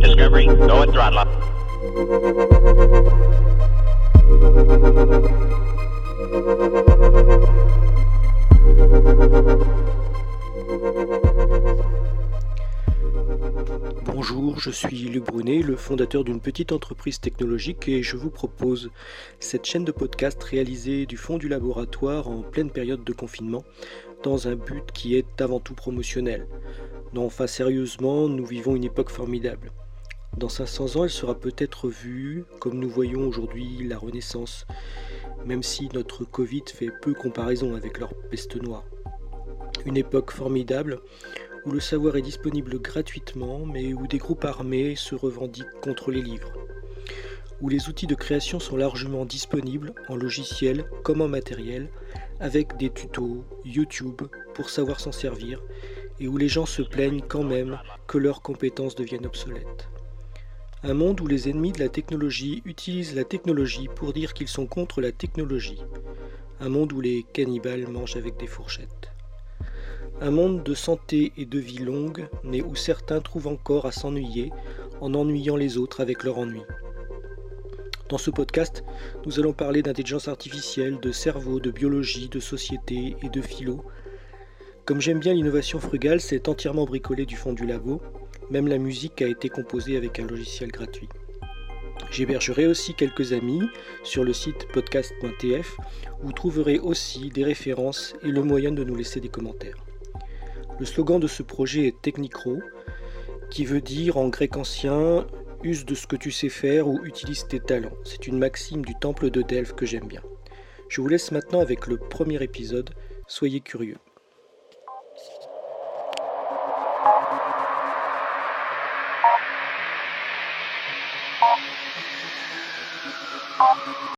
Discovery, go and throttle. Bonjour, je suis Luc Brunet, le fondateur d'une petite entreprise technologique et je vous propose cette chaîne de podcast réalisée du fond du laboratoire en pleine période de confinement dans un but qui est avant tout promotionnel. Non, enfin sérieusement, nous vivons une époque formidable. Dans 500 ans, elle sera peut-être vue comme nous voyons aujourd'hui la Renaissance, même si notre Covid fait peu comparaison avec leur peste noire. Une époque formidable où le savoir est disponible gratuitement, mais où des groupes armés se revendiquent contre les livres, où les outils de création sont largement disponibles en logiciel comme en matériel, avec des tutos YouTube pour savoir s'en servir, et où les gens se plaignent quand même que leurs compétences deviennent obsolètes. Un monde où les ennemis de la technologie utilisent la technologie pour dire qu'ils sont contre la technologie. Un monde où les cannibales mangent avec des fourchettes. Un monde de santé et de vie longue, mais où certains trouvent encore à s'ennuyer en ennuyant les autres avec leur ennui. Dans ce podcast, nous allons parler d'intelligence artificielle, de cerveau, de biologie, de société et de philo. Comme j'aime bien l'innovation frugale, c'est entièrement bricolé du fond du labo. Même la musique a été composée avec un logiciel gratuit. J'hébergerai aussi quelques amis sur le site podcast.tf où vous trouverez aussi des références et le moyen de nous laisser des commentaires. Le slogan de ce projet est Technicro, qui veut dire en grec ancien use de ce que tu sais faire ou utilise tes talents. C'est une maxime du temple de Delphes que j'aime bien. Je vous laisse maintenant avec le premier épisode. Soyez curieux. Thank you.